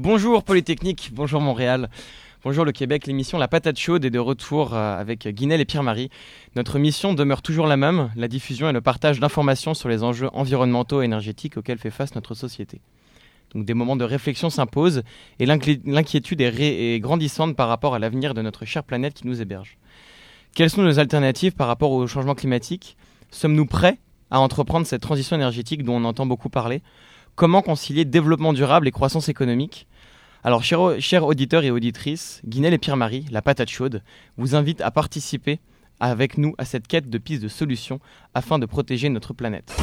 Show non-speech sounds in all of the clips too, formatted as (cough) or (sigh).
Bonjour Polytechnique, bonjour Montréal, bonjour le Québec. L'émission La Patate Chaude est de retour euh, avec Guinel et Pierre-Marie. Notre mission demeure toujours la même, la diffusion et le partage d'informations sur les enjeux environnementaux et énergétiques auxquels fait face notre société. Donc des moments de réflexion s'imposent et l'inquiétude est, grandissante par rapport à l'avenir de notre chère planète qui nous héberge. Quelles sont nos alternatives par rapport au changement climatique? Sommes-nous prêts à entreprendre cette transition énergétique dont on entend beaucoup parler? Comment concilier développement durable et croissance économique? Alors, chers, auditeurs et auditrices, Guinel et Pierre-Marie, la patate chaude, vous invitent à participer avec nous à cette quête de pistes de solutions afin de protéger notre planète.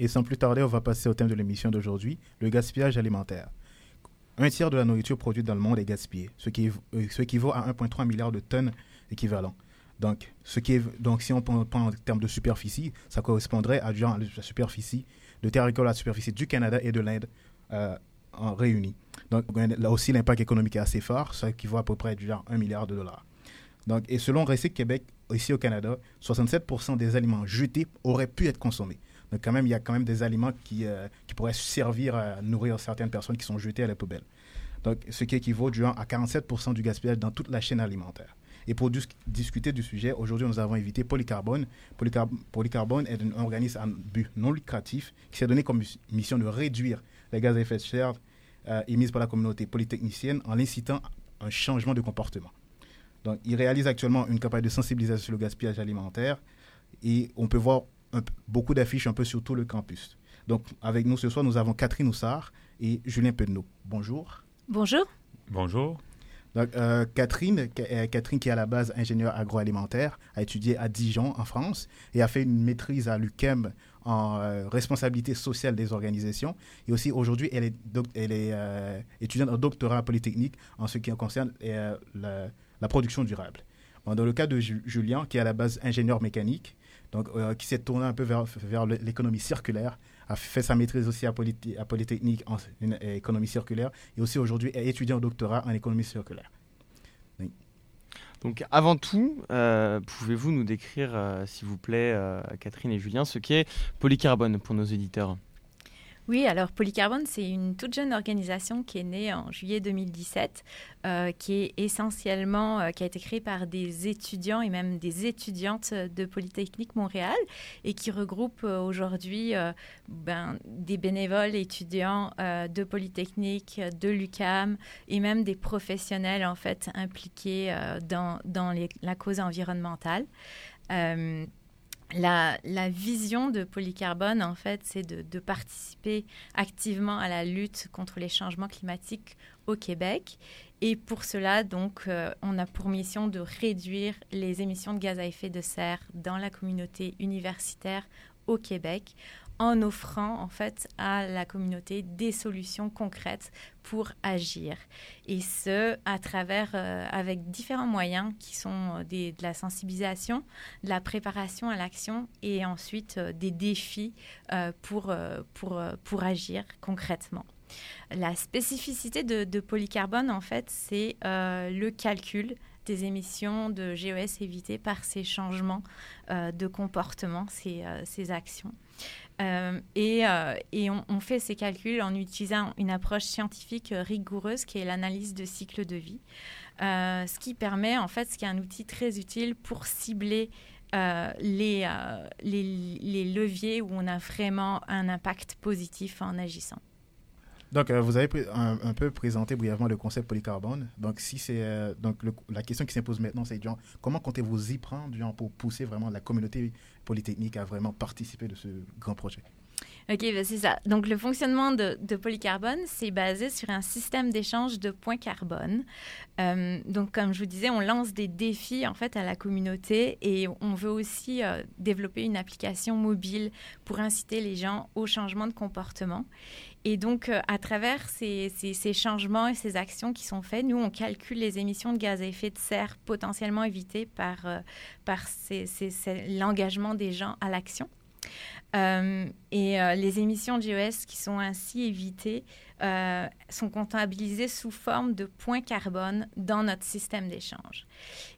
Et sans plus tarder, on va passer au thème de l'émission d'aujourd'hui, le gaspillage alimentaire. Un tiers de la nourriture produite dans le monde est gaspillée, ce qui, euh, ce équivaut à 1,3 milliard de tonnes équivalent. Donc, ce qui est, donc, si on prend, en termes de superficie, ça correspondrait à la superficie de terre agricole à la superficie du Canada et de l'Inde euh, en réunis. Donc, là aussi, l'impact économique est assez fort, ça équivaut à peu près du genre 1 milliard de dollars. Donc, et selon Recyc Québec, ici au Canada, 67% des aliments jetés auraient pu être consommés. Donc, quand même, il y a quand même des aliments qui, euh, qui pourraient servir à nourrir certaines personnes qui sont jetées à la poubelle. Donc, ce qui équivaut à 47% du gaspillage dans toute la chaîne alimentaire. Et pour discuter du sujet, aujourd'hui, nous avons invité Polycarbone. Polycarbone est un organisme à but non lucratif qui s'est donné comme mission de réduire les gaz à effet de serre euh, émis par la communauté polytechnicienne en incitant un changement de comportement. Donc, il réalise actuellement une campagne de sensibilisation sur le gaspillage alimentaire et on peut voir beaucoup d'affiches un peu sur tout le campus. Donc, avec nous ce soir, nous avons Catherine Oussard et Julien Pedneau. Bonjour. Bonjour. Bonjour. Donc, euh, Catherine, euh, Catherine, qui est à la base ingénieure agroalimentaire, a étudié à Dijon, en France, et a fait une maîtrise à l'UQEM en euh, responsabilité sociale des organisations. Et aussi, aujourd'hui, elle est, étudiante en doctorat polytechnique en ce qui concerne la, production durable. dans le cas de Julien, qui est à la base ingénieur mécanique, donc, qui s'est tourné un peu vers l'économie circulaire, a fait sa maîtrise aussi à, Polytechnique en économie circulaire et aussi aujourd'hui est étudiant au doctorat en économie circulaire. Donc avant tout, euh, pouvez-vous nous décrire, euh, s'il vous plaît, euh, Catherine et Julien, ce qu'est Polycarbone pour nos éditeurs? Oui, alors Polycarbone, c'est une toute jeune organisation qui est née en juillet 2017, euh, qui est essentiellement, euh, qui a été créée par des étudiants et même des étudiantes de Polytechnique Montréal et qui regroupe euh, aujourd'hui ben, des bénévoles étudiants de Polytechnique, de l'UCAM et même des professionnels en fait impliqués dans, dans la cause environnementale. La, vision de Polycarbone, en fait, c'est de, participer activement à la lutte contre les changements climatiques au Québec. Et pour cela, donc, euh, on a pour mission de réduire les émissions de gaz à effet de serre dans la communauté universitaire au Québec en offrant en fait à la communauté des solutions concrètes pour agir. Et ce, à travers, euh, avec différents moyens qui sont euh, de la sensibilisation, de la préparation à l'action et ensuite euh, des défis pour, pour, pour agir concrètement. La spécificité de, de polycarbone, en fait, c'est le calcul des émissions de GES évitées par ces changements de comportement, ces, ces actions. Euh, et, euh, on, fait ces calculs en utilisant une approche scientifique rigoureuse qui est l'analyse de cycle de vie, euh, ce qui permet en fait, ce qui est un outil très utile pour cibler les, les, les, leviers où on a vraiment un impact positif en agissant. Donc, vous avez un, peu présenté brièvement le concept polycarbone. Donc, si c'est donc la question qui s'impose maintenant, c'est comment comptez-vous y prendre pour pousser vraiment la communauté Polytechnique a vraiment participé de ce grand projet? OK, ben, c'est ça. Donc, le fonctionnement de, Polycarbone, c'est basé sur un système d'échange de points carbone. Euh, donc, comme je vous disais, on lance des défis, en fait, à la communauté et on veut aussi euh, développer une application mobile pour inciter les gens au changement de comportement. Et donc, euh, à travers ces, changements et ces actions qui sont faites, nous, on calcule les émissions de gaz à effet de serre potentiellement évitées par, par l'engagement des gens à l'action. Euh, et euh, les émissions de GES qui sont ainsi évitées euh, sont comptabilisés sous forme de points carbone dans notre système d'échange.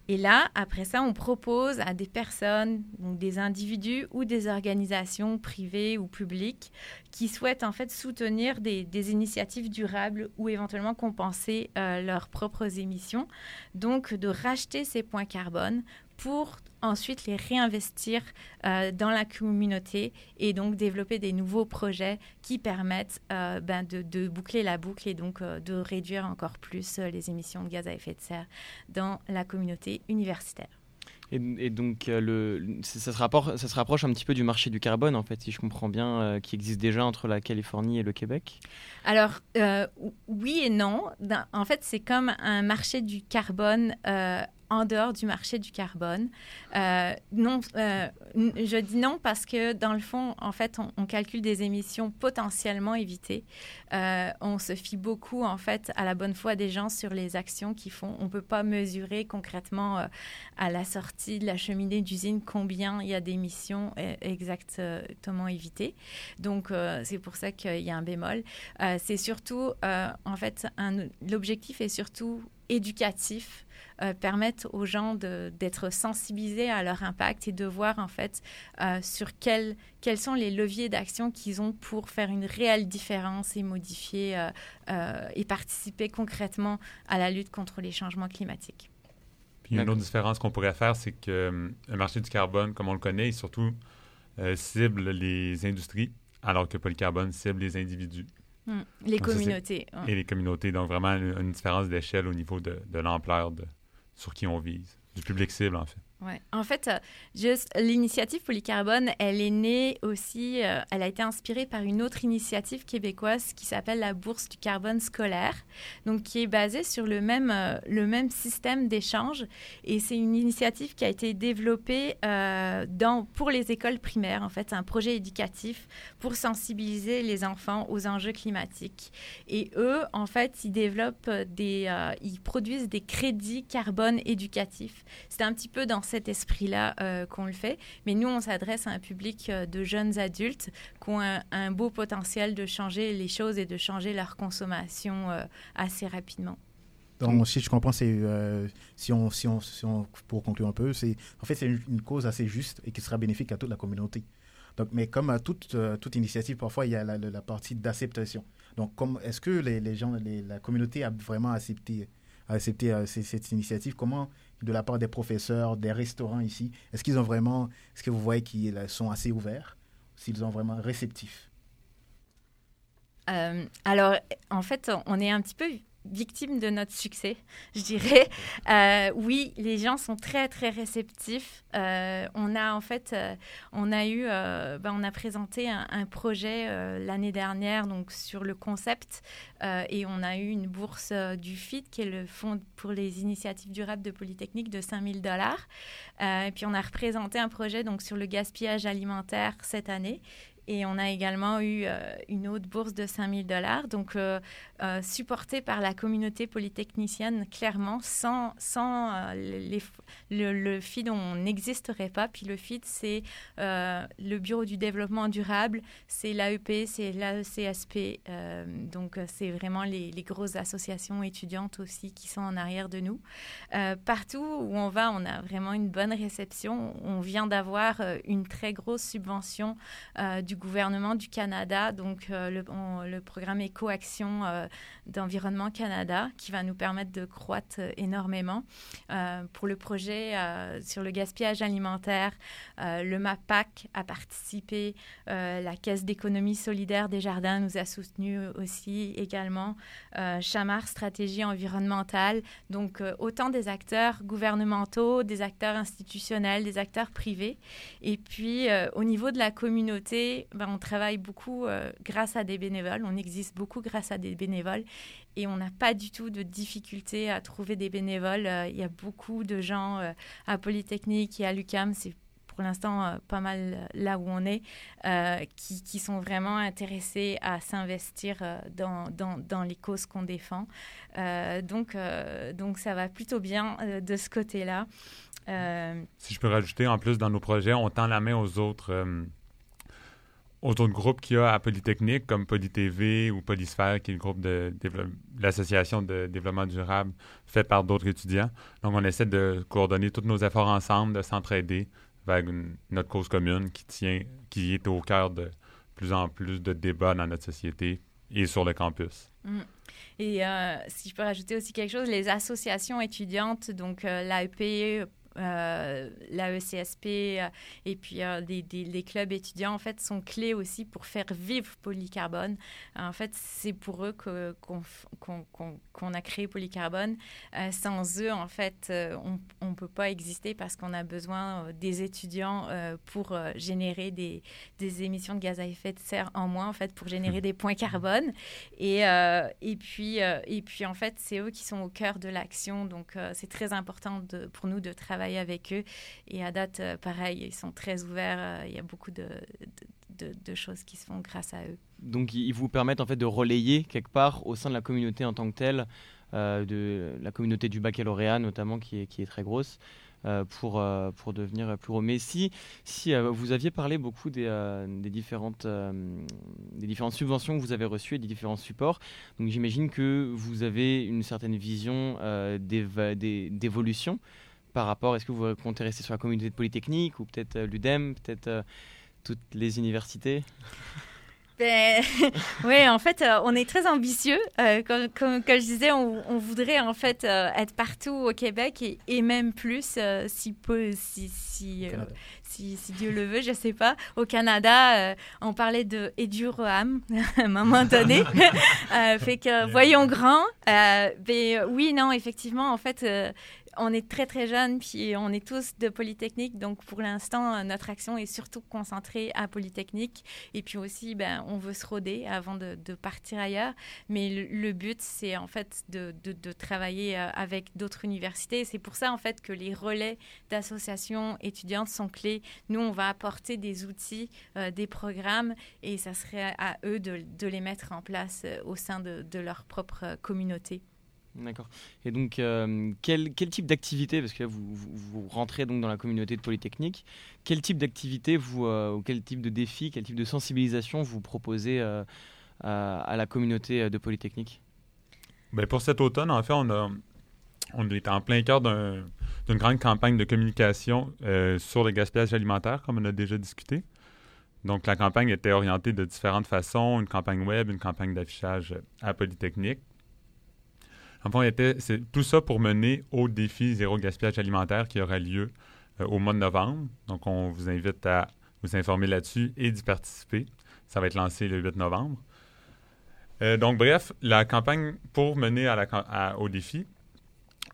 Et là, après ça, on propose à des personnes, donc des individus ou des organisations privées ou publiques qui souhaitent en fait soutenir des, initiatives durables ou éventuellement compenser leurs propres émissions, donc de racheter ces points carbone pour ensuite les réinvestir euh, dans la communauté et donc développer des nouveaux projets qui permettent euh, ben de, boucler la boucle et donc euh, de réduire encore plus les émissions de gaz à effet de serre dans la communauté universitaire. Et, donc, le, ça, se rapproche, ça se rapproche un petit peu du marché du carbone, en fait, si je comprends bien, qui existe déjà entre la Californie et le Québec Alors, oui et non. En fait, c'est comme un marché du carbone en dehors du marché du carbone. Euh, non, euh, je dis non parce que dans le fond, en fait, on, calcule des émissions potentiellement évitées. Euh, on se fie beaucoup en fait à la bonne foi des gens sur les actions qu'ils font. On peut pas mesurer concrètement à la sortie de la cheminée d'usine combien il y a d'émissions exactement évitées. Donc c'est pour ça qu'il y a un bémol. c'est surtout en fait l'objectif est surtout éducatif euh, permettent aux gens d'être sensibilisés à leur impact et de voir en fait euh, sur quels, quels sont les leviers d'action qu'ils ont pour faire une réelle différence et modifier euh, et participer concrètement à la lutte contre les changements climatiques. Puis une autre différence qu'on pourrait faire, c'est que le marché du carbone, comme on le connaît, surtout cible les industries, alors que Polycarbone cible les individus. Hmm. Les communautés. Et les communautés. Donc, vraiment, une, différence d'échelle au niveau de, de l'ampleur de, sur qui on vise, du public cible en fait. En fait, euh, juste l'initiative Polycarbone, elle est née aussi, euh, elle a été inspirée par une autre initiative québécoise qui s'appelle la Bourse du carbone scolaire, donc qui est basée sur le même, euh, le même système d'échange. Et c'est une initiative qui a été développée dans, pour les écoles primaires. En fait, un projet éducatif pour sensibiliser les enfants aux enjeux climatiques. Et eux, en fait, ils développent des, ils produisent des crédits carbone éducatifs. C'est un petit peu dans cet esprit-là euh, qu'on le fait. Mais nous, on s'adresse à un public euh, de jeunes adultes qui ont un, beau potentiel de changer les choses et de changer leur consommation euh, assez rapidement. Donc, si je comprends, c'est si, on, si, on, si, on, pour conclure un peu, c'est en fait c'est une, cause assez juste et qui sera bénéfique à toute la communauté. Donc, mais comme à toute, toute initiative, parfois il y a la, partie d'acceptation. Donc, est-ce que les, les gens, la communauté a vraiment accepté, accepté cette initiative? Comment de la part des professeurs, des restaurants ici Est-ce qu'ils ont vraiment, est-ce que vous voyez qu'ils sont assez ouverts, s'ils sont vraiment réceptifs? Euh, Alors, en fait, on est un petit peu victime de notre succès, je dirais. (laughs) Euh, oui, les gens sont très très réceptifs. Euh, on a en fait, euh, on a eu, ben, on a présenté un, projet l'année dernière donc sur le concept et on a eu une bourse du FIT qui est le Fonds pour les initiatives durables de Polytechnique de 5000 dollars. et puis on a représenté un projet donc sur le gaspillage alimentaire cette année et on a également eu euh, une autre bourse de 5000 dollars, donc euh, euh, supportée par la communauté polytechnicienne, clairement, sans, sans le, le, FID, on n'existerait pas. Puis le FID, c'est le Bureau du développement durable, c'est l'AEP, c'est l'AECSP. donc, c'est vraiment les, les, grosses associations étudiantes aussi qui sont en arrière de nous. partout où on va, on a vraiment une bonne réception. On vient d'avoir une très grosse subvention du gouvernement du Canada, donc euh, le, programme Éco-Action euh, d'Environnement Canada, qui va nous permettre de croître euh, énormément. pour le projet sur le gaspillage alimentaire, le MAPAC a participé, la Caisse d'économie solidaire des jardins nous a soutenu aussi également, Chamar Stratégie environnementale, donc autant des acteurs gouvernementaux, des acteurs institutionnels, des acteurs privés. Et puis au niveau de la communauté, ben, on travaille beaucoup euh, grâce à des bénévoles, on existe beaucoup grâce à des bénévoles et on n'a pas du tout de difficulté à trouver des bénévoles. Euh, il y a beaucoup de gens euh, à Polytechnique et à l'UCAM, c'est pour l'instant pas mal là où on est, qui, sont vraiment intéressés à s'investir dans, les causes qu'on défend. donc, donc ça va plutôt bien de ce côté-là. Si je peux rajouter, en plus, dans nos projets, on tend la main aux autres autres groupes qu'il y a à Polytechnique, comme PolyTV ou Polysphère, qui est le groupe de, l'association de développement durable fait par d'autres étudiants. Donc, on essaie de coordonner tous nos efforts ensemble, de s'entraider vers notre cause commune qui tient, qui est au cœur de plus en plus de débats dans notre société et sur le campus. Mm. Et euh, si je peux rajouter aussi quelque chose, les associations étudiantes, donc euh, l'AEP, euh, la ECSP euh, et puis euh, les clubs étudiants, en fait, sont clés aussi pour faire vivre Polycarbone. En fait, c'est pour eux qu'on a créé Polycarbone. sans eux, en fait, on ne peut pas exister parce qu'on a besoin des étudiants pour générer des, des, émissions de gaz à effet de serre en moins, en fait, pour générer des points carbone. Et, puis, en fait, c'est eux qui sont au cœur de l'action. Donc, c'est très important pour nous de travailler avec eux. Et à date, euh, pareil, ils sont très ouverts. Euh, il y a beaucoup de, choses qui se font grâce à eux. Donc, ils vous permettent en fait de relayer quelque part au sein de la communauté en tant que telle, euh, de la communauté du baccalauréat notamment, qui est, très grosse. pour, devenir plus gros. Mais si, si vous aviez parlé beaucoup des, des différentes, des différentes subventions que vous avez reçues et des différents supports, donc j'imagine que vous avez une certaine vision d'évolution par rapport Est-ce que vous comptez rester sur la communauté de Polytechnique ou peut-être euh, l'UDEM, peut-être euh, toutes les universités? Ben, (laughs) oui, en fait, euh, on est très ambitieux. comme, comme, je disais, on, voudrait en fait être partout au Québec et, et même plus, si, peu, si, si, si, si, Dieu le veut, je sais pas. Au Canada, on parlait de Edurham (laughs) à un moment donné. (laughs) fait que voyons grand. ben, oui, non, effectivement, en fait on est très, très jeunes, puis on est tous de Polytechnique. Donc, pour l'instant, notre action est surtout concentrée à Polytechnique. Et puis aussi, ben, on veut se roder avant de, partir ailleurs. Mais le, but, c'est en fait de, travailler euh, avec d'autres universités. C'est pour ça, en fait, que les relais d'associations étudiantes sont clés. Nous, on va apporter des outils, euh, des programmes, et ça serait à eux de, les mettre en place euh, au sein de leur propre communauté. D'accord. Et donc, euh, quel, quel, type d'activité, parce que vous, vous, rentrez donc dans la communauté de Polytechnique, quel type d'activité, euh, ou quel type de défi, quel type de sensibilisation vous proposez euh, à, la communauté de Polytechnique? Ben Pour cet automne, en fait, on, a, est en plein cœur d'une grande campagne de communication sur le gaspillage alimentaire, comme on a déjà discuté. Donc, la campagne était orientée de différentes façons, une campagne web, une campagne d'affichage à Polytechnique c'est tout ça pour mener au défi zéro gaspillage alimentaire qui aura lieu euh, au mois de novembre. Donc, on vous invite à vous informer là-dessus et d'y participer. Ça va être lancé le 8 novembre. Euh, donc, bref, la campagne pour mener au défi,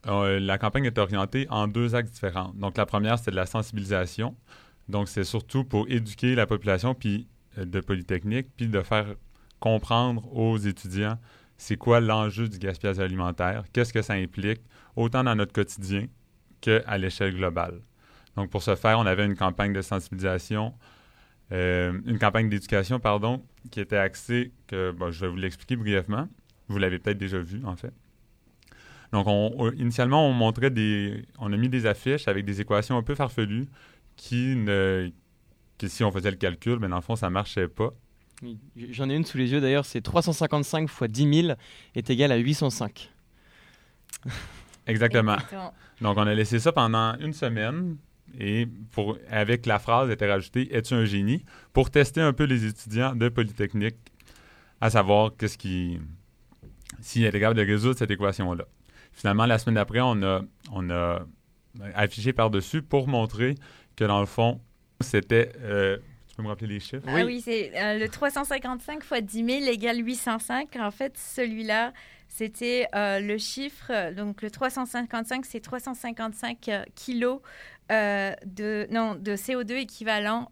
euh, la campagne est orientée en deux axes différents. Donc, la première, c'est de la sensibilisation. Donc, c'est surtout pour éduquer la population de Polytechnique, puis de faire comprendre aux étudiants c'est quoi l'enjeu du gaspillage alimentaire, qu'est-ce que ça implique, autant dans notre quotidien qu'à l'échelle globale? Donc, pour ce faire, on avait une campagne de sensibilisation, euh, une campagne d'éducation, pardon, qui était axée, que je vais vous l'expliquer brièvement. Vous l'avez peut-être déjà vu, en fait. Donc, initialement, on montrait des, on a mis des affiches avec des équations un peu farfelues qui ne, que si on faisait le calcul, mais dans le fond, ça marchait pas. J'en ai une sous les yeux d'ailleurs, c'est 355 fois 10 000 est égal à 805. (laughs) Exactement. Donc on a laissé ça pendant une semaine et pour, avec la phrase était rajoutée Es-tu un génie pour tester un peu les étudiants de Polytechnique à savoir qu'est-ce qui s'il était capable de résoudre cette équation-là. Finalement, la semaine d'après, on a, on a affiché par-dessus pour montrer que dans le fond, c'était euh, tu peux me rappeler les chiffres? Ah oui, c'est euh, le 355 fois 10 000 égale 805. En fait, celui-là, c'était euh, le chiffre. Donc, le 355, c'est 355 euh, kilos de, non, de CO2 équivalent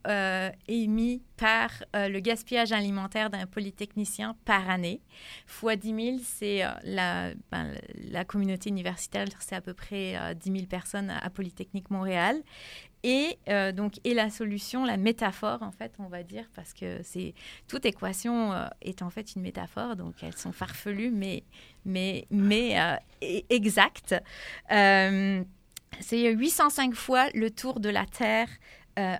émis par le gaspillage alimentaire d'un polytechnicien par année. Fois 10 000, c'est la, ben, la communauté universitaire, c'est à peu près 10 000 personnes à Polytechnique Montréal. Et euh, donc, et la solution, la métaphore, en fait, on va dire, parce que c'est toute équation euh, est en fait une métaphore, donc elles sont farfelues, mais mais mais euh, exactes. c'est 805 fois le tour de la Terre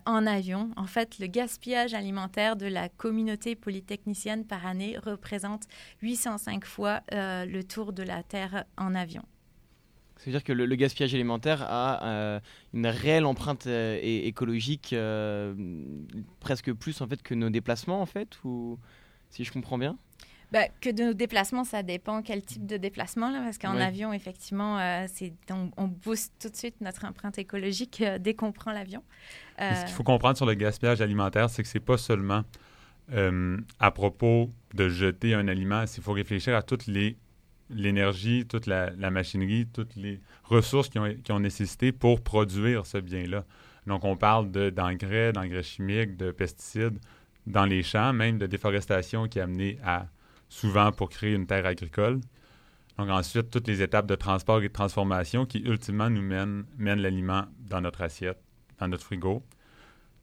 en avion. En fait, le gaspillage alimentaire de la communauté polytechnicienne par année représente 805 fois le tour de la Terre en avion. C'est-à-dire que le, gaspillage alimentaire a euh, une réelle empreinte écologique presque plus en fait que nos déplacements en fait ou si je comprends bien? Bah, que de nos déplacements, ça dépend quel type de déplacement, là, parce qu'en avion, effectivement, euh, c'est, on, booste tout de suite notre empreinte écologique euh, dès qu'on prend l'avion. Ce qu'il faut comprendre sur le gaspillage alimentaire, c'est que c'est pas seulement euh, à propos de jeter un aliment, il faut réfléchir à toute les l'énergie, toute la, machinerie, toutes les ressources qui ont, nécessité pour produire ce bien-là. Donc, on parle de, d'engrais, d'engrais chimiques, de pesticides dans les champs, même de déforestation qui a amené à souvent pour créer une terre agricole. Donc ensuite, toutes les étapes de transport et de transformation qui ultimement nous mènent, mènent l'aliment dans notre assiette, dans notre frigo.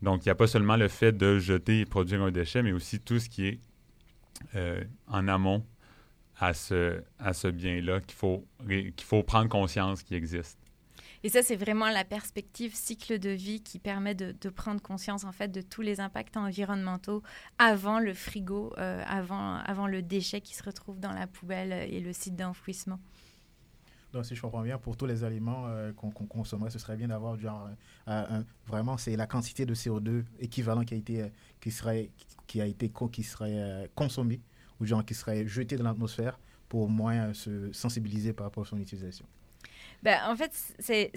Donc il n'y a pas seulement le fait de jeter et produire un déchet, mais aussi tout ce qui est euh, en amont à ce, à ce bien-là qu'il faut, qu'il faut prendre conscience qu'il existe. Et ça, c'est vraiment la perspective cycle de vie qui permet de, prendre conscience en fait de tous les impacts environnementaux avant le frigo, euh, avant, avant le déchet qui se retrouve dans la poubelle et le site d'enfouissement. Donc, si je comprends bien, pour tous les aliments euh, qu'on consommerait, ce serait bien d'avoir genre euh, vraiment c'est la quantité de CO2 équivalent qui a été qui serait qui a été qui serait consommé ou genre qui serait jeté dans l'atmosphère pour moins se sensibiliser par rapport à son utilisation? Ben, en fait, c'est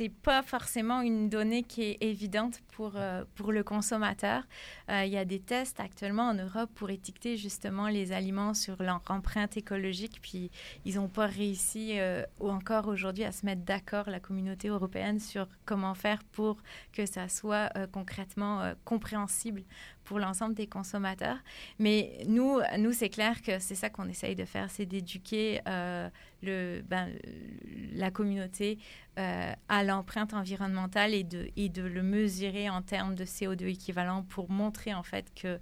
n'est pas forcément une donnée qui est évidente pour, euh, pour le consommateur. Euh, il y a des tests actuellement en Europe pour étiqueter justement les aliments sur leur empreinte écologique, puis ils n'ont pas réussi euh, ou encore aujourd'hui à se mettre d'accord, la communauté européenne, sur comment faire pour que ça soit concrètement compréhensible pour l'ensemble des consommateurs. Mais nous, nous c'est clair que c'est ça qu'on essaye de faire, c'est d'éduquer euh, le, ben, la communauté euh, à l'empreinte environnementale et de, le mesurer en termes de CO2 équivalent pour montrer en fait que,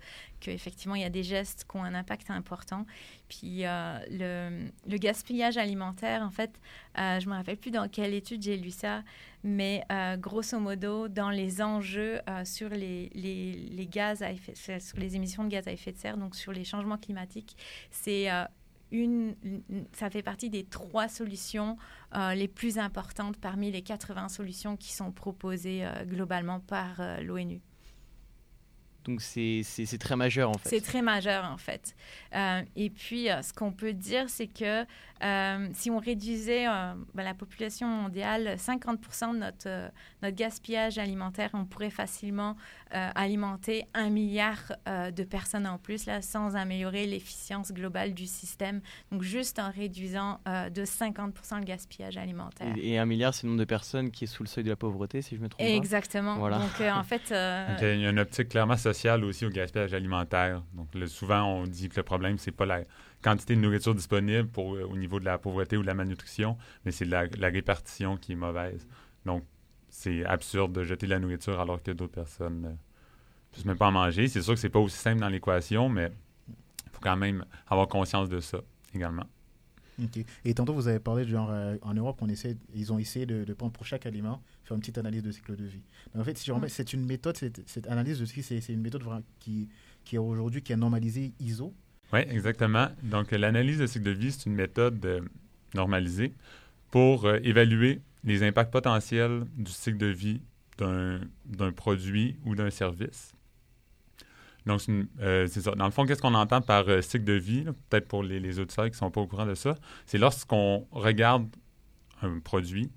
effectivement il y a des gestes qui ont un impact important. Puis euh, le, gaspillage alimentaire, en fait, euh, je me rappelle plus dans quelle étude j'ai lu ça, mais grosso modo, dans les enjeux sur les, gaz sur les émissions de gaz à effet de serre, donc sur les changements climatiques, c'est une, ça fait partie des trois solutions euh, les plus importantes parmi les 80 solutions qui sont proposées euh, globalement par euh, l'ONU. Donc c'est très majeur en fait. C'est très majeur en fait. Et puis ce qu'on peut dire, c'est que euh, si on réduisait euh, ben, la population mondiale, 50% de notre, euh, notre gaspillage alimentaire, on pourrait facilement alimenter un milliard de personnes en plus, là, sans améliorer l'efficience globale du système. Donc, juste en réduisant de 50% le gaspillage alimentaire. Et, un milliard, c'est le nombre de personnes qui est sous le seuil de la pauvreté, si je me trompe pas. Exactement. Voilà. Donc, en fait... il y a une optique clairement sociale aussi au gaspillage alimentaire. Donc, souvent, on dit que le problème, c'est pas la quantité de nourriture disponible pour, euh, au niveau de la pauvreté ou de la malnutrition, mais c'est la, répartition qui est mauvaise. Donc, c'est absurde de jeter de la nourriture alors que d'autres personnes ne peuvent même pas en manger. C'est sûr que c'est pas aussi simple dans l'équation, mais il faut quand même avoir conscience de ça également. OK. Et tantôt, vous avez parlé de genre, euh, en Europe, on essaie, ils ont essayé de, prendre pour chaque aliment, faire une petite analyse de cycle de vie. en fait, si c'est une méthode, cette, analyse de cycle, c'est une méthode qui, qui est aujourd'hui, qui est normalisée ISO. Oui, exactement. Donc, l'analyse de cycle de vie, c'est une méthode euh, normalisée pour euh, évaluer les impacts potentiels du cycle de vie d'un produit ou d'un service. Donc, euh, c'est ça. Dans le fond, qu'est-ce qu'on entend par cycle de vie, peut-être pour les, les, auditeurs qui ne sont pas au courant de ça, c'est lorsqu'on regarde un produit,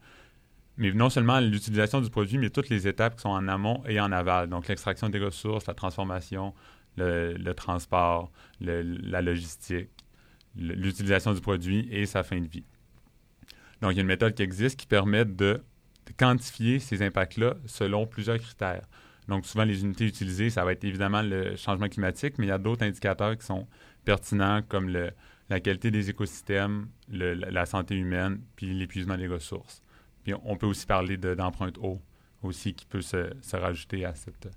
mais non seulement l'utilisation du produit, mais toutes les étapes qui sont en amont et en aval. Donc, l'extraction des ressources, la transformation, le, transport, la logistique, l'utilisation du produit et sa fin de vie. Donc, il y a une méthode qui existe qui permet de, quantifier ces impacts-là selon plusieurs critères. Donc, souvent, les unités utilisées, ça va être évidemment le changement climatique, mais il y a d'autres indicateurs qui sont pertinents comme la qualité des écosystèmes, la santé humaine, puis l'épuisement des ressources. Puis on peut aussi parler d'empreinte eau aussi qui peut se, rajouter à cette,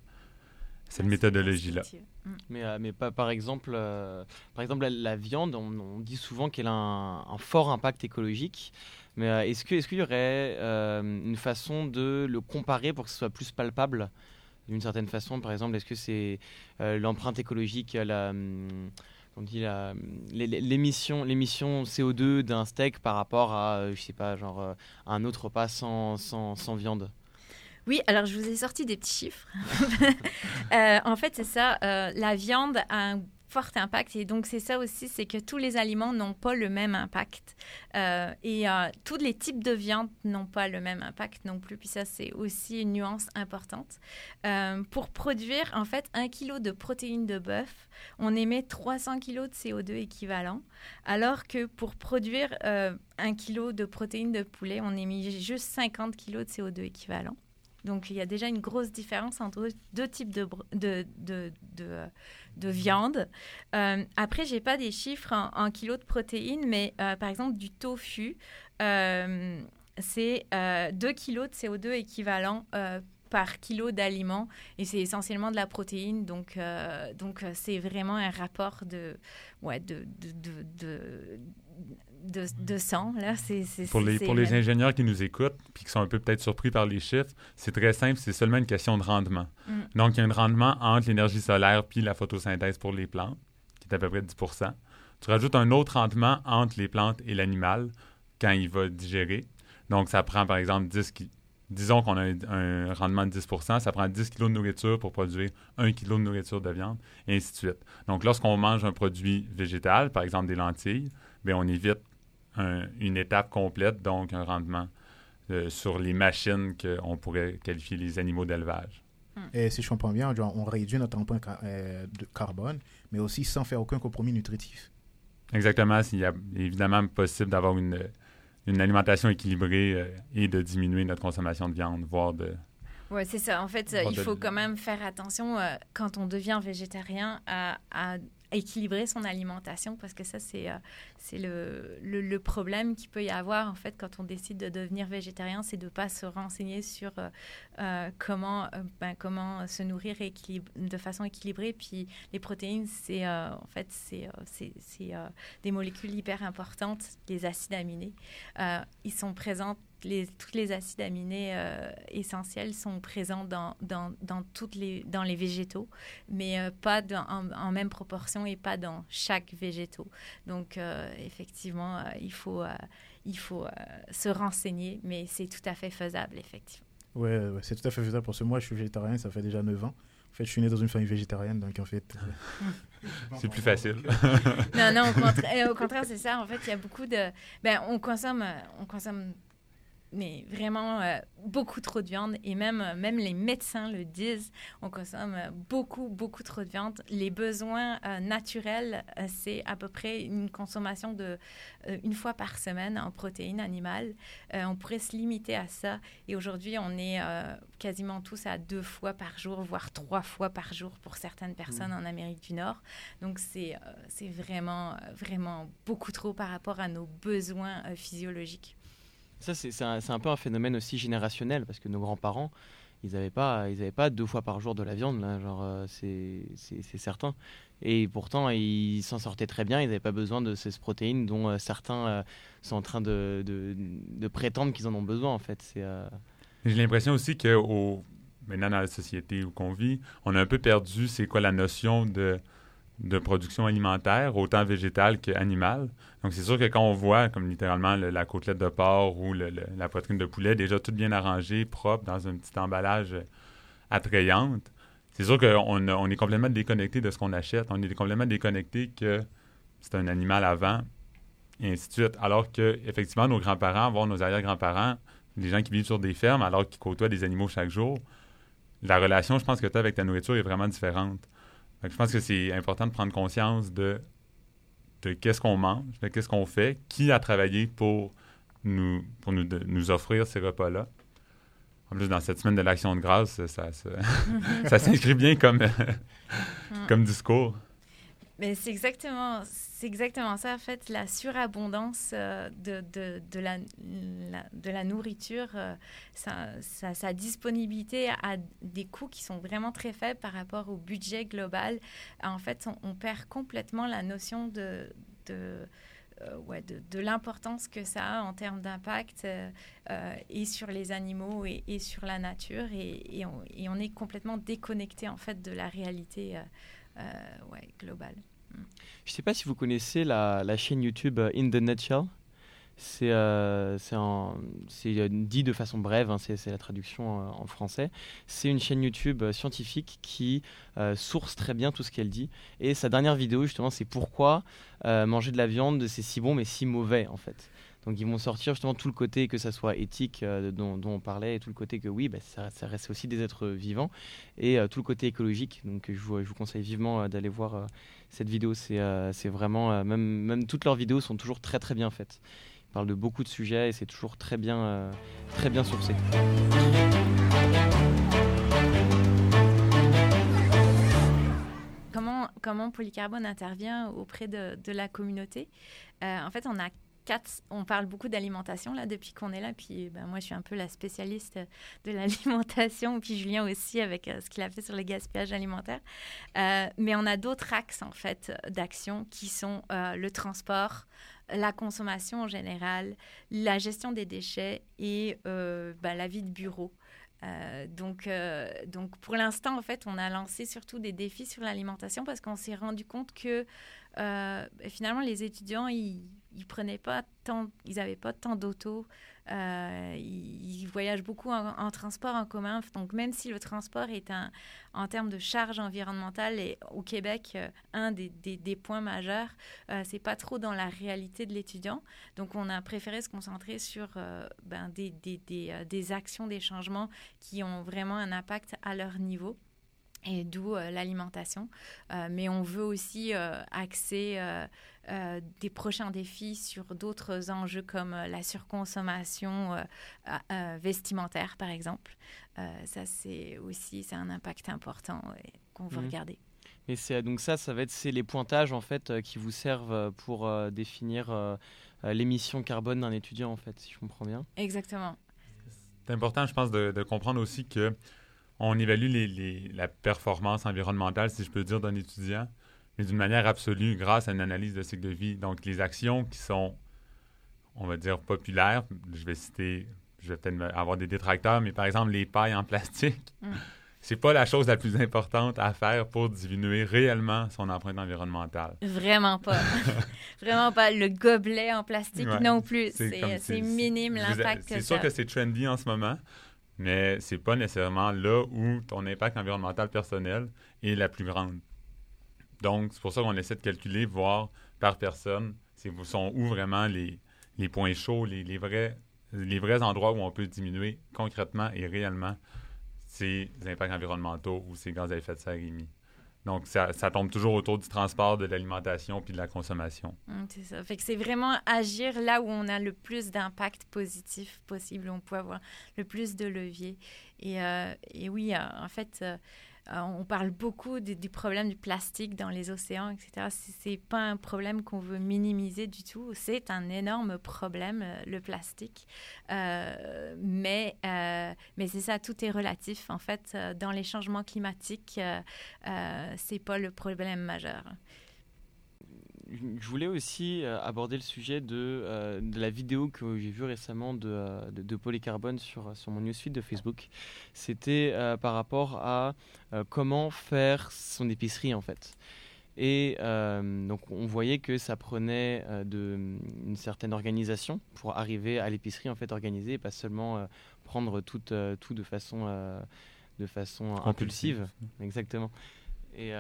cette méthodologie-là. Mm. Mais, euh, mais pas, par exemple, euh, par exemple la, viande, on, dit souvent qu'elle a un, fort impact écologique. Mais euh, est-ce qu'il est qu'il y aurait une façon de le comparer pour que ce soit plus palpable d'une certaine façon? Par exemple, est-ce que c'est l'empreinte écologique, la, hum, on dit l'émission l'émission CO2 d'un steak par rapport à je sais pas genre un autre repas sans, sans, sans viande? Oui, alors je vous ai sorti des petits chiffres. (laughs) en fait, c'est ça. la viande a un fort impact. Et donc, c'est ça aussi, c'est que tous les aliments n'ont pas le même impact. Euh, et euh, tous les types de viande n'ont pas le même impact non plus. Puis ça, c'est aussi une nuance importante. Euh, pour produire, en fait, un kilo de protéines de bœuf, on émet 300 kg de CO2 équivalent, alors que pour produire un kilo de protéines de poulet, on émet juste 50 kg de CO2 équivalent. Donc, il y a déjà une grosse différence entre deux types de, de, de, de, viande. Euh, après, je n'ai pas des chiffres en, kilos de protéines, mais euh, par exemple, du tofu, euh, c'est 2 kilos de CO2 équivalent par kilo d'aliments et c'est essentiellement de la protéine donc donc c'est vraiment un rapport de ouais de, de, de de, sang. Là. c'est pour les, pour les ingénieurs qui nous écoutent puis qui sont un peu peut-être surpris par les chiffres, c'est très simple, c'est seulement une question de rendement. Mm. Donc, il y a un rendement entre l'énergie solaire puis la photosynthèse pour les plantes, qui est à peu près 10 Tu rajoutes un autre rendement entre les plantes et l'animal quand il va digérer. Donc, ça prend, par exemple, 10 Disons qu'on a un, rendement de 10 ça prend 10 kg de nourriture pour produire 1 kg de nourriture de viande, et ainsi de suite. Donc, lorsqu'on mange un produit végétal, par exemple des lentilles, bien, on évite une étape complète, donc un rendement euh, sur les machines qu'on pourrait qualifier les animaux d'élevage. Hmm. Et si je comprends bien, on réduit notre empreinte euh, de carbone, mais aussi sans faire aucun compromis nutritif. Exactement. Il est évidemment possible d'avoir une, une alimentation équilibrée euh, et de diminuer notre consommation de viande, voire de... Oui, c'est ça. En fait, il faut quand même faire attention quand on devient végétarien à, à équilibrer son alimentation parce que ça, c'est euh, le, le, problème qu'il peut y avoir en fait quand on décide de devenir végétarien, c'est de ne pas se renseigner sur euh, euh, comment, ben, comment se nourrir de façon équilibrée. Puis les protéines, c'est en fait c'est des molécules hyper importantes, les acides aminés. ils sont présents les, tous les acides aminés euh, essentiels sont présents dans, dans, dans, toutes les, dans les végétaux, mais euh, pas en, même proportion et pas dans chaque végétaux. Donc, euh, effectivement, il faut, il faut se renseigner, mais c'est tout à fait faisable, effectivement. Oui, ouais, c'est tout à fait faisable. Pour ce moi, je suis végétarien, ça fait déjà 9 ans. En fait, je suis né dans une famille végétarienne, donc en fait... (laughs) c'est plus facile. non, non, au contraire, contraire c'est ça. En fait, il y a beaucoup de... Ben, on consomme, on consomme mais vraiment euh, beaucoup trop de viande et même, euh, même les médecins le disent, on consomme euh, beaucoup, beaucoup trop de viande. Les besoins naturels, c'est à peu près une consommation de une fois par semaine en protéines animales. on pourrait se limiter à ça et aujourd'hui, on est quasiment tous à deux fois par jour, voire trois fois par jour pour certaines personnes mmh. en Amérique du Nord. Donc, c'est c'est vraiment, vraiment beaucoup trop par rapport à nos besoins physiologiques. Ça, c'est un, peu un phénomène aussi générationnel, parce que nos grands-parents, ils n'avaient pas, pas deux fois par jour de la viande, là, genre, euh, c'est certain. Et pourtant, ils s'en sortaient très bien, ils n'avaient pas besoin de ces protéines dont euh, certains euh, sont en train de, prétendre qu'ils en ont besoin, en fait. J'ai l'impression aussi que maintenant, dans la société où on vit, on a un peu perdu c'est quoi la notion de de production alimentaire, autant végétale qu'animale. Donc, c'est sûr que quand on voit, comme littéralement, la côtelette de porc ou la poitrine de poulet, déjà tout bien arrangé, propre, dans un petit emballage attrayante, c'est sûr qu'on on est complètement déconnecté de ce qu'on achète. On est complètement déconnecté que c'est un animal avant, et ainsi de suite. Alors que, effectivement, nos grands-parents, voire nos arrière-grands-parents, les gens qui vivent sur des fermes alors qu'ils côtoient des animaux chaque jour, la relation, je pense que tu as avec ta nourriture est vraiment différente je pense que c'est important de prendre conscience de, de qu'est-ce qu'on mange, de qu'est-ce qu'on fait, qui a travaillé pour nous, pour nous, nous offrir ces repas-là. En plus, dans cette semaine de l'Action de grâce, ça, ça, (laughs) s'inscrit bien comme, (laughs) comme discours. Mais c'est exactement, c'est exactement ça, en fait, la surabondance euh, de, la, nourriture, euh, sa, disponibilité à des coûts qui sont vraiment très faibles par rapport au budget global. En fait, on, perd complètement la notion de, de l'importance que ça a en termes d'impact et sur les animaux et, sur la nature. Et, on, est complètement déconnecté en fait de la réalité globale. Je ne sais pas si vous connaissez la, chaîne YouTube In the Nutshell. C'est euh, dit de façon brève, hein, c'est la traduction euh, en français. C'est une chaîne YouTube euh, scientifique qui euh, source très bien tout ce qu'elle dit. Et sa dernière vidéo, justement, c'est pourquoi manger de la viande, c'est si bon mais si mauvais, en fait. Donc ils vont sortir justement tout le côté que ça soit éthique dont, dont, on parlait et tout le côté que oui, bah, ça, reste aussi des êtres vivants et tout le côté écologique. Donc je vous, je vous conseille vivement d'aller voir cette vidéo. C'est vraiment, même, même toutes leurs vidéos sont toujours très très bien faites parle de beaucoup de sujets et c'est toujours très bien, euh, très bien sourcé. Comment, comment Polycarbone intervient auprès de, de la communauté? Euh, En fait, on a on parle beaucoup d'alimentation là depuis qu'on est là. Puis ben, moi, je suis un peu la spécialiste de l'alimentation. Puis Julien aussi avec euh, ce qu'il a fait sur le gaspillage alimentaire. mais on a d'autres axes en fait d'action qui sont le transport, la consommation en général, la gestion des déchets et euh, bah, la vie de bureau. Euh, donc, euh, donc, pour l'instant, en fait, on a lancé surtout des défis sur l'alimentation parce qu'on s'est rendu compte que finalement, les étudiants, ils, ils prenaient pas tant, ils n'avaient pas tant d'auto. Euh, ils, voyagent beaucoup en, transport en commun. Donc, même si le transport est un, en termes de charge environnementale et au Québec euh, un des, des, points majeurs, euh, c'est pas trop dans la réalité de l'étudiant. Donc, on a préféré se concentrer sur euh, ben, des, des, actions, des changements qui ont vraiment un impact à leur niveau et d'où l'alimentation. mais on veut aussi axer euh, des prochains défis sur d'autres enjeux comme euh, la surconsommation euh, vestimentaire, par exemple. ça, c'est aussi c'est un impact important qu'on veut mhm. regarder. Et c'est donc ça, ça va être c'est les pointages en fait qui vous servent pour définir l'émission carbone d'un étudiant en fait, si je comprends bien. Exactement. C'est important, je pense, de, comprendre aussi que on évalue les, la performance environnementale, si je peux dire, d'un étudiant mais d'une manière absolue grâce à une analyse de cycle de vie. Donc, les actions qui sont, on va dire, populaires, je vais citer, je vais peut-être avoir des détracteurs, mais par exemple, les pailles en plastique, mm. (laughs) c'est pas la chose la plus importante à faire pour diminuer réellement son empreinte environnementale. Vraiment pas. (laughs) Vraiment pas. Le gobelet en plastique non plus. C'est minime l'impact C'est sûr que c'est trendy en ce moment, mais c'est pas nécessairement là où ton impact environnemental personnel est la plus grande. Donc, c'est pour ça qu'on essaie de calculer, voir par personne, sont où vraiment les, les points chauds, les, les, vrais, les vrais endroits où on peut diminuer concrètement et réellement ces impacts environnementaux ou ces gaz à effet de serre émis. Donc, ça, tombe toujours autour du transport, de l'alimentation puis de la consommation. Hum, c'est ça. Fait que c'est vraiment agir là où on a le plus d'impact positif possible, où on peut avoir le plus de levier. Et, euh, et oui, euh, en fait, euh, euh, on parle beaucoup du, problème du plastique dans les océans, etc. C'est pas un problème qu'on veut minimiser du tout. C'est un énorme problème, euh, le plastique. Euh, mais mais c'est ça, tout est relatif. En fait, dans les changements climatiques, c'est pas le problème majeur je voulais aussi aborder le sujet de, de la vidéo que j'ai vue récemment de, de, Polycarbone sur, sur mon newsfeed de Facebook. C'était par rapport à euh, comment faire son épicerie en fait. Et euh, donc on voyait que ça prenait euh, de, une certaine organisation pour arriver à l'épicerie en fait organisée et pas seulement prendre tout, tout de façon, de façon impulsive. Exactement. Et,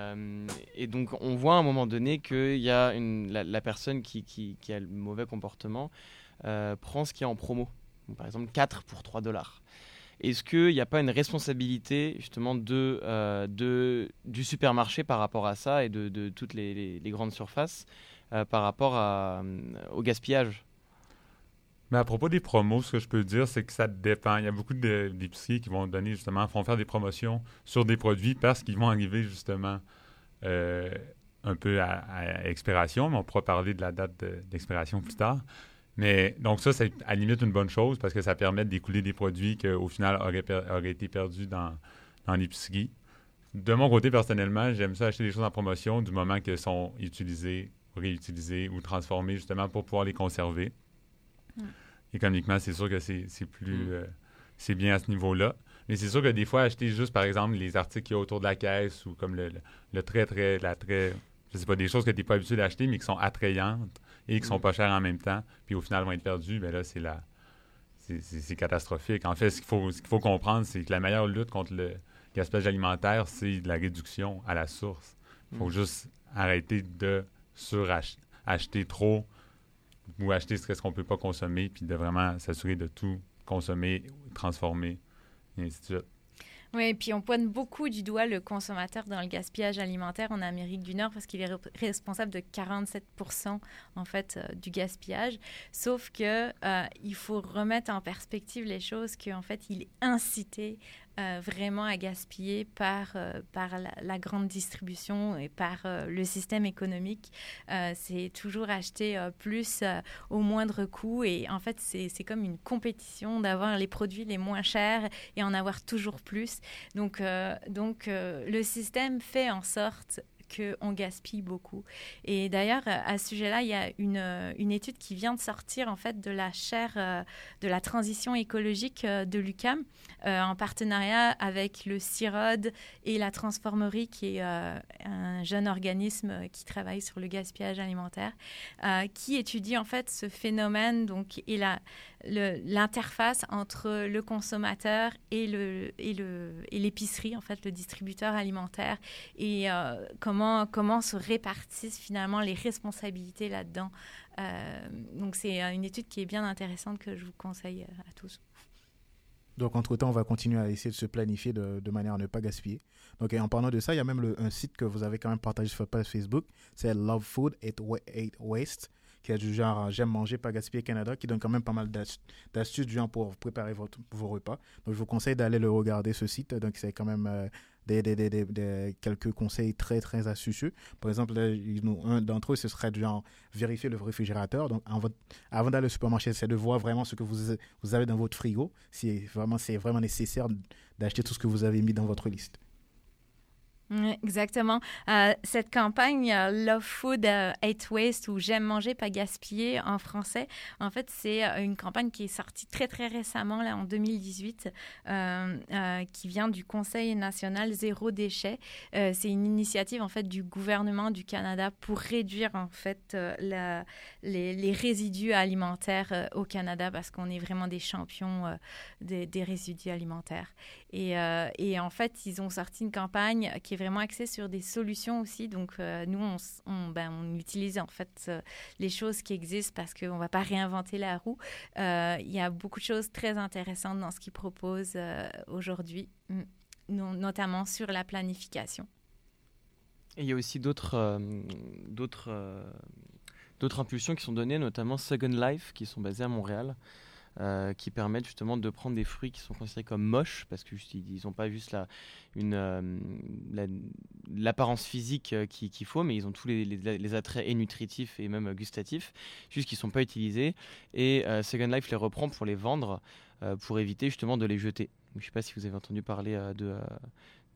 et, donc on voit à un moment donné que y a la, personne qui, a le mauvais comportement prend ce qui est en promo. par exemple 4 pour 3 dollars. Est-ce qu'il n'y a pas une responsabilité justement euh, du supermarché par rapport à ça et de, toutes les, grandes surfaces euh, par rapport euh, au gaspillage? Mais à propos des promos, ce que je peux dire, c'est que ça dépend. Il y a beaucoup d'épiceries qui vont donner justement, vont faire des promotions sur des produits parce qu'ils vont arriver justement un peu à, expiration, mais on pourra parler de la date d'expiration plus tard. Mais donc ça, c'est à la limite une bonne chose parce que ça permet d'écouler des produits qui, au final, auraient, été perdus dans, dans l'épicerie. De mon côté, personnellement, j'aime ça acheter des choses en promotion du moment qu'elles sont utilisées réutiliser ou transformer justement pour pouvoir les conserver. Économiquement, c'est sûr que c'est plus... Mm. euh, c'est bien à ce niveau-là. Mais c'est sûr que des fois, acheter juste, par exemple, les articles qu'il y a autour de la caisse ou comme le, le, le très, très, la très... Je sais pas, des choses que tu n'es pas habitué d'acheter, mais qui sont attrayantes et qui sont Mm. pas chères en même temps, puis au final vont être perdues, ben là, c'est la... c'est- catastrophique. En fait, ce qu'il faut, ce qu'il faut comprendre, c'est que la meilleure lutte contre le gaspillage alimentaire, c'est de la réduction à la source. Il faut Mm. juste arrêter de suracheter trop ou acheter ce qu'on ne peut pas consommer, puis de vraiment s'assurer de tout consommer, transformer, et ainsi de suite. Oui, puis on pointe beaucoup du doigt le consommateur dans le gaspillage alimentaire en Amérique du Nord parce qu'il est responsable de 47 en fait euh, du gaspillage. Sauf que euh, il faut remettre en perspective les choses qu'en fait il est incité euh, vraiment à gaspiller par euh, par la, grande distribution et par euh, le système économique. C'est toujours acheter plus au moindre coût et en fait c'est comme une compétition d'avoir les produits les moins chers et en avoir toujours plus. Donc, donc le système fait en sorte qu'on gaspille beaucoup. Et d'ailleurs, à ce sujet-là, il y a une, euh, une étude qui vient de sortir en fait de la chaire euh, de la transition écologique euh, de l'UCAM en partenariat avec le CIROD et la Transformerie, qui est un jeune organisme qui travaille sur le gaspillage alimentaire, qui étudie en fait ce phénomène donc, et la, l'interface entre le consommateur et le et le et l'épicerie en fait le distributeur alimentaire et euh, comment comment se répartissent finalement les responsabilités là-dedans Euh, donc c'est euh, une étude qui est bien intéressante que je vous conseille à tous Donc, entre-temps, on va continuer à essayer de se planifier de, manière à ne pas gaspiller. Donc, en parlant de ça, il y a même le- un site que vous avez quand même partagé sur votre page Facebook. C'est Love Food Hate Waste, qui est du genre euh, J'aime manger, pas gaspiller Canada, qui donne quand même pas mal d'ast- d'astuces du genre pour préparer votre, vos repas. Donc, je vous conseille d'aller le regarder, ce site. Donc, c'est quand même euh, des, des, des, quelques conseils très, très astucieux. Par exemple, un d'entre eux, ce serait du genre vérifier le réfrigérateur. Donc, avant d'aller au supermarché, c'est de voir vraiment ce que vous, vous avez dans votre frigo, si vraiment c'est vraiment nécessaire d'acheter tout ce que vous avez mis dans votre liste. Exactement. Euh, cette campagne euh, Love Food, euh, Hate Waste ou J'aime manger, pas gaspiller en français, en fait, c'est euh, une campagne qui est sortie très, très récemment, là, en 2018, euh, euh, qui vient du Conseil national zéro déchet. C'est une initiative, en fait, du gouvernement du Canada pour réduire, en fait, les, résidus alimentaires au Canada parce qu'on est vraiment des champions des, résidus alimentaires. Et, et en fait, ils ont sorti une campagne qui est vraiment axée sur des solutions aussi. Donc, euh, nous, on, ben, utilise en fait euh, les choses qui existent parce qu'on ne va pas réinventer la roue. Euh, il y a beaucoup de choses très intéressantes dans ce qu'ils proposent aujourd'hui, mm, no- notamment sur la planification. Il y a aussi d'autres d'autres impulsions qui sont données, notamment Second Life, qui sont basées à Montréal, euh, qui permettent justement de prendre des fruits qui sont considérés comme moches, parce qu'ils n'ont pas juste la, une, euh, la- l'apparence physique euh, qui- qu'il faut, mais ils ont tous les, les- les attraits et nutritifs et même gustatifs, juste qu'ils ne sont pas utilisés. Et euh, Second Life les reprend pour les vendre, pour éviter justement de les jeter. Je ne sais pas si vous avez entendu parler de,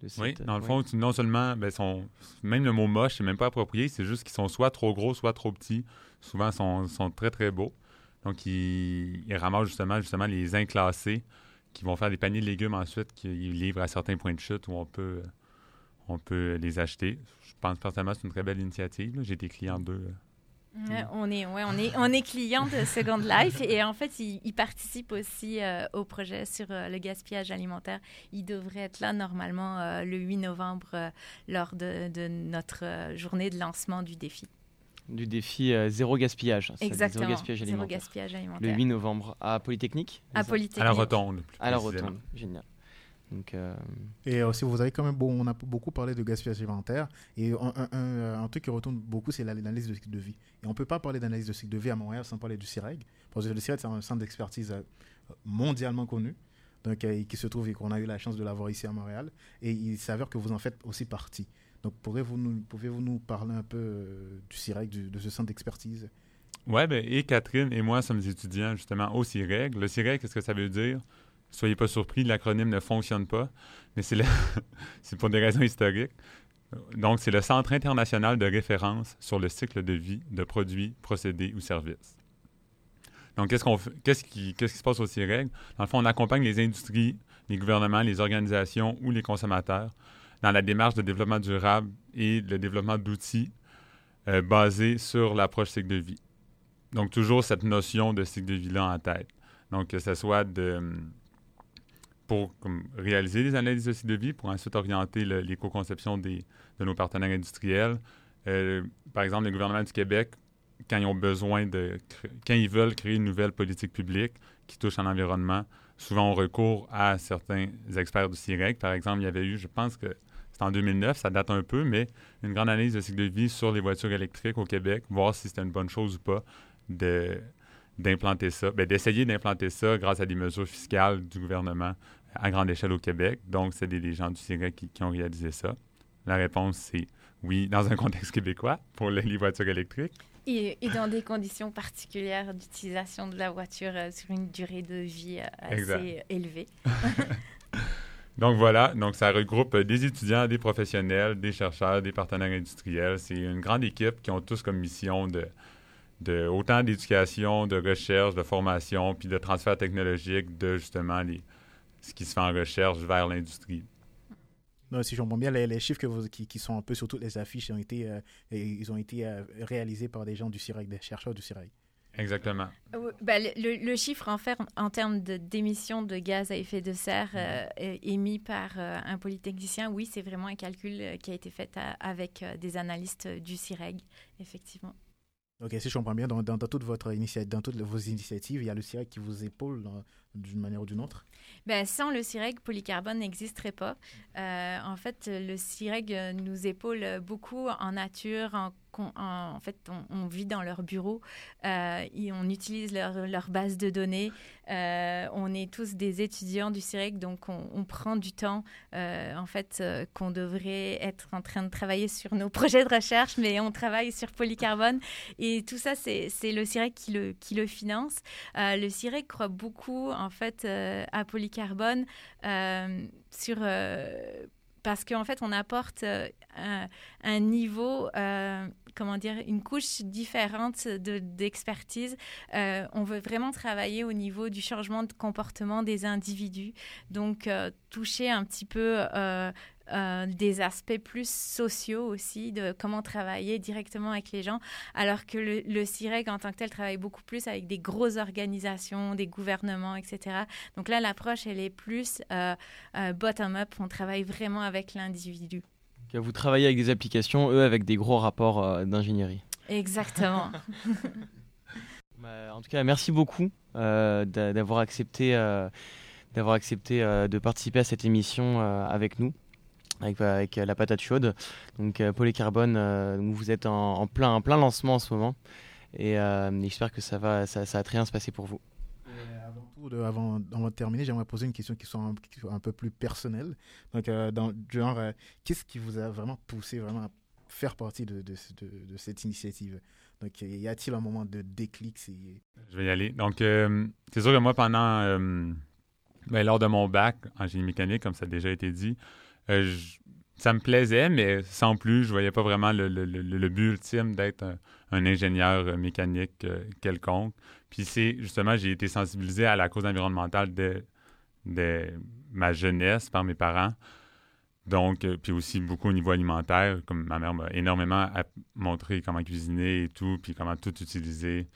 cette... Oui, dans le fond, non seulement, ben, sont, même le mot moche, c'est même pas approprié, c'est juste qu'ils sont soit trop gros, soit trop petits. Souvent, ils sont, sont très, très beaux. Donc, ils, ramassent justement, justement les inclassés qui vont faire des paniers de légumes ensuite qu'ils livrent à certains points de chute où on peut, on peut les acheter. Je pense personnellement que c'est une très belle initiative. J'ai été client d'eux. On est, ouais, on est, on est client de Second Life et en fait, ils, participent aussi euh, au projet sur euh, le gaspillage alimentaire. Ils devraient être là normalement euh, le 8 novembre lors de, notre journée de lancement du défi. Du défi euh, zéro gaspillage. Exactement. Zéro gaspillage Zéro alimentaire. gaspillage Le alimentaire. 8 novembre à Polytechnique. À Polytechnique. À la rotonde. À la rotonde, génial. Donc, euh, Et aussi, vous avez quand même, bon, on a beaucoup parlé de gaspillage alimentaire. Et un, un- un- un truc qui retourne beaucoup, c'est l'analyse de cycle de vie. Et on ne peut pas parler d'analyse de cycle de vie à Montréal sans parler du CIREG. Parce que le CIREG, c'est un centre d'expertise euh, mondialement connu. Donc, euh, qui se trouve et qu'on a eu la chance de l'avoir ici à Montréal. Et il s'avère que vous en faites aussi partie. Donc, pourrez-vous nous, pouvez-vous nous parler un peu euh, du CIREG, de ce centre d'expertise? Oui, ben, et Catherine et moi sommes étudiants justement au CIREG. Le CIREG, qu'est-ce que ça veut dire? Soyez pas surpris, l'acronyme ne fonctionne pas, mais c'est (laughs) c'est pour des raisons historiques. Donc, c'est le Centre international de référence sur le cycle de vie de produits, procédés ou services. Donc, qu'est-ce, qui, qu'est-ce qui se passe au CIREG? Dans le fond, on accompagne les industries, les gouvernements, les organisations ou les consommateurs dans la démarche de développement durable et le développement d'outils euh, basés sur l'approche cycle de vie. Donc, toujours cette notion de cycle de vie-là en tête. Donc, que ce soit de, pour réaliser des analyses de cycle de vie, pour ensuite orienter l'éco-conception de nos partenaires industriels. Euh, par exemple, le gouvernement du Québec, quand ils ont besoin de, quand ils veulent créer une nouvelle politique publique qui touche à l'environnement, souvent on recourt à certains experts du CIREC. Par exemple, il y avait eu, je pense que c'était en 2009, ça date un peu, mais une grande analyse de cycle de vie sur les voitures électriques au Québec, voir si c'était une bonne chose ou pas de d'implanter ça, ben, d'essayer d'implanter ça grâce à des mesures fiscales du gouvernement à grande échelle au Québec. Donc, c'est des, gens du CIREC qui, ont réalisé ça. La réponse, c'est oui, dans un contexte québécois pour les, voitures électriques. Et, dans des conditions particulières d'utilisation de la voiture euh, sur une durée de vie euh, assez élevée. (laughs) donc voilà, donc ça regroupe des étudiants, des professionnels, des chercheurs, des partenaires industriels. C'est une grande équipe qui ont tous comme mission de, de autant d'éducation, de recherche, de formation, puis de transfert technologique de justement les, ce qui se fait en recherche vers l'industrie. Non, si je comprends bien, les, chiffres que vous, qui, sont un peu sur toutes les affiches ont été, euh, ils ont été euh, réalisés par des gens du CIREC, des chercheurs du CIREC. Exactement. Ben, le, chiffre en, fait, en termes d'émissions de, gaz à effet de serre mm-hmm. euh, émis par un polytechnicien, oui, c'est vraiment un calcul qui a été fait avec des analystes du CIREG, effectivement. Ok, si je comprends bien, dans, dans, toute votre dans toutes vos initiatives, il y a le CIREG qui vous épaule d'une manière ou d'une autre? Ben, Sans le CIREG, Polycarbone n'existerait pas. Euh, en fait, le CIREG nous épaule beaucoup en nature, en en fait, on, vit dans leur bureau, euh, et on utilise leur, base de données. Euh, on est tous des étudiants du CIREC, donc on, prend du temps, euh, en fait, qu'on devrait être en train de travailler sur nos (laughs) projets de recherche, mais on travaille sur polycarbone. Et tout ça, c'est le CIREC qui le, finance. le CIREC croit beaucoup, en fait, à polycarbone parce qu'en fait, on apporte un, niveau comment dire, une couche différente d'expertise. Euh, on veut vraiment travailler au niveau du changement de comportement des individus. Donc, euh, toucher un petit peu euh, des aspects plus sociaux aussi, de comment travailler directement avec les gens, alors que le, le CIREG en tant que tel travaille beaucoup plus avec des grosses organisations, des gouvernements, etc. Donc là, l'approche, elle est plus bottom-up, on travaille vraiment avec l'individu. Vous travaillez avec des applications, eux avec des gros rapports euh, d'ingénierie. Exactement. (laughs) (laughs) Bah, en tout cas, merci beaucoup euh, d'avoir accepté, euh, d'avoir accepté de participer à cette émission avec nous. Avec, avec, la patate chaude. Donc Polycarbone, vous êtes en, plein, en plein lancement en ce moment. Et j'espère que ça va, ça, ça va très bien se passer pour vous avant, de terminer, j'aimerais poser une question qui soit un, peu plus personnelle. Donc, euh, genre, euh, qu'est-ce qui vous a vraiment poussé vraiment à faire partie de, cette initiative? Donc, y a-t-il un moment de déclic? Je vais y aller. Donc, euh, c'est sûr que moi, pendant, ben, lors de mon bac en génie mécanique, comme ça a déjà été dit, ça me plaisait, mais sans plus, je voyais pas vraiment le, but ultime d'être un, ingénieur mécanique quelconque. Puis c'est justement, j'ai été sensibilisé à la cause environnementale de, de ma jeunesse par mes parents. Donc, euh, puis aussi beaucoup au niveau alimentaire, comme ma mère m'a énormément montré comment cuisiner et tout, puis comment tout utiliser,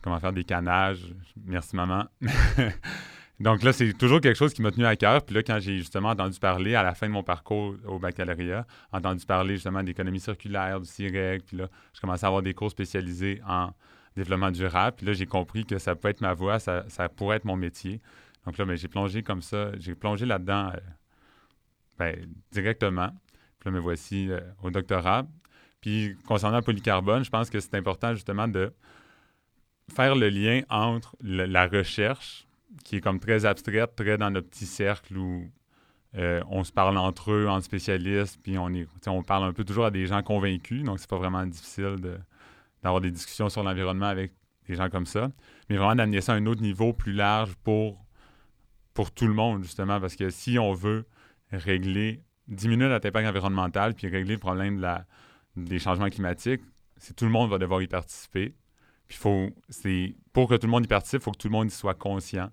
comment faire des canages. Merci maman. (laughs) Donc là, c'est toujours quelque chose qui m'a tenu à cœur. Puis là, quand j'ai justement entendu parler à la fin de mon parcours au baccalauréat, entendu parler justement d'économie circulaire, du CIREC, puis là, je commençais à avoir des cours spécialisés en développement durable. Puis là, j'ai compris que ça peut être ma voie, ça, pourrait être mon métier. Donc là, ben, j'ai plongé comme ça, j'ai plongé là-dedans euh, ben, directement. Puis là, me voici euh, au doctorat. Puis concernant le polycarbone, je pense que c'est important justement de faire le lien entre la recherche, qui est comme très abstraite, très dans notre petit cercle où euh, on se parle entre eux, entre spécialistes, puis on, est, on parle un peu toujours à des gens convaincus, donc c'est pas vraiment difficile de, d'avoir des discussions sur l'environnement avec des gens comme ça, mais vraiment d'amener ça à un autre niveau plus large pour, pour tout le monde, justement, parce que si on veut régler diminuer notre impact environnemental puis régler le problème de la, des changements climatiques, c'est tout le monde va devoir y participer. Puis faut, c'est pour que tout le monde y participe, il faut que tout le monde y soit conscient.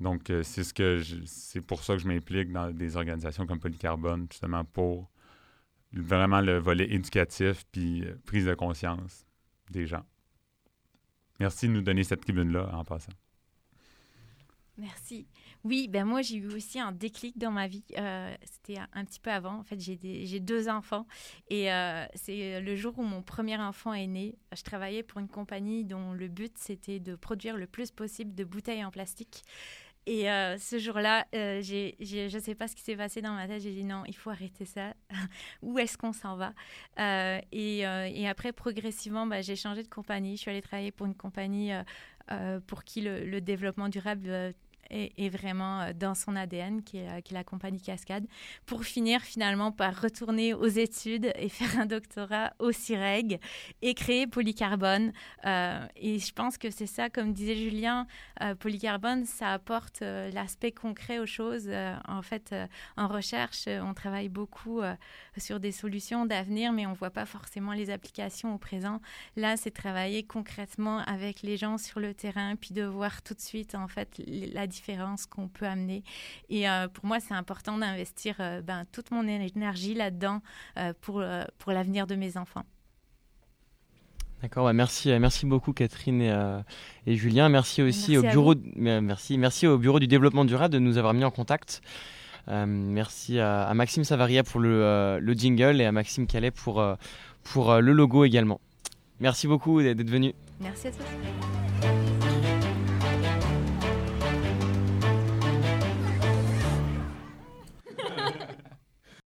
Donc, euh, c'est ce que c'est pour ça que je m'implique dans des organisations comme Polycarbone, justement pour vraiment le volet éducatif puis euh, prise de conscience des gens. Merci de nous donner cette tribune-là en passant. Merci. Oui, ben moi j'ai eu aussi un déclic dans ma vie. Euh, c'était un, petit peu avant. En fait, j'ai deux enfants et euh, c'est le jour où mon premier enfant est né. Je travaillais pour une compagnie dont le but c'était de produire le plus possible de bouteilles en plastique. Et euh, ce jour-là, je ne sais pas ce qui s'est passé dans ma tête. J'ai dit non, il faut arrêter ça. (laughs) Où est-ce qu'on s'en va? Et, et, après, progressivement, bah, j'ai changé de compagnie. Je suis allée travailler pour une compagnie pour qui le développement durable est, vraiment euh, dans son ADN, qui est, euh, qui est, la compagnie Cascade, pour finir finalement par retourner aux études et (laughs) faire un doctorat au CIREG et créer Polycarbone. Euh, et je pense que c'est ça, comme disait Julien, Polycarbone, ça apporte l'aspect concret aux choses. en fait, en recherche, on travaille beaucoup sur des solutions d'avenir, mais on ne voit pas forcément les applications au présent. Là, c'est travailler concrètement avec les gens sur le terrain, puis de voir tout de suite, en fait, la différence qu'on peut amener. Et euh, pour moi, c'est important d'investir euh, ben, toute mon énergie là-dedans euh, pour, pour l'avenir de mes enfants. D'accord, merci, merci beaucoup Catherine et, Julien. Merci aussi au bureau, merci, merci au bureau du développement durable de nous avoir mis en contact. merci à, Maxime Savaria pour le, le, jingle et à Maxime Calais pour, pour le logo également. Merci beaucoup d'être venu. Merci à toi.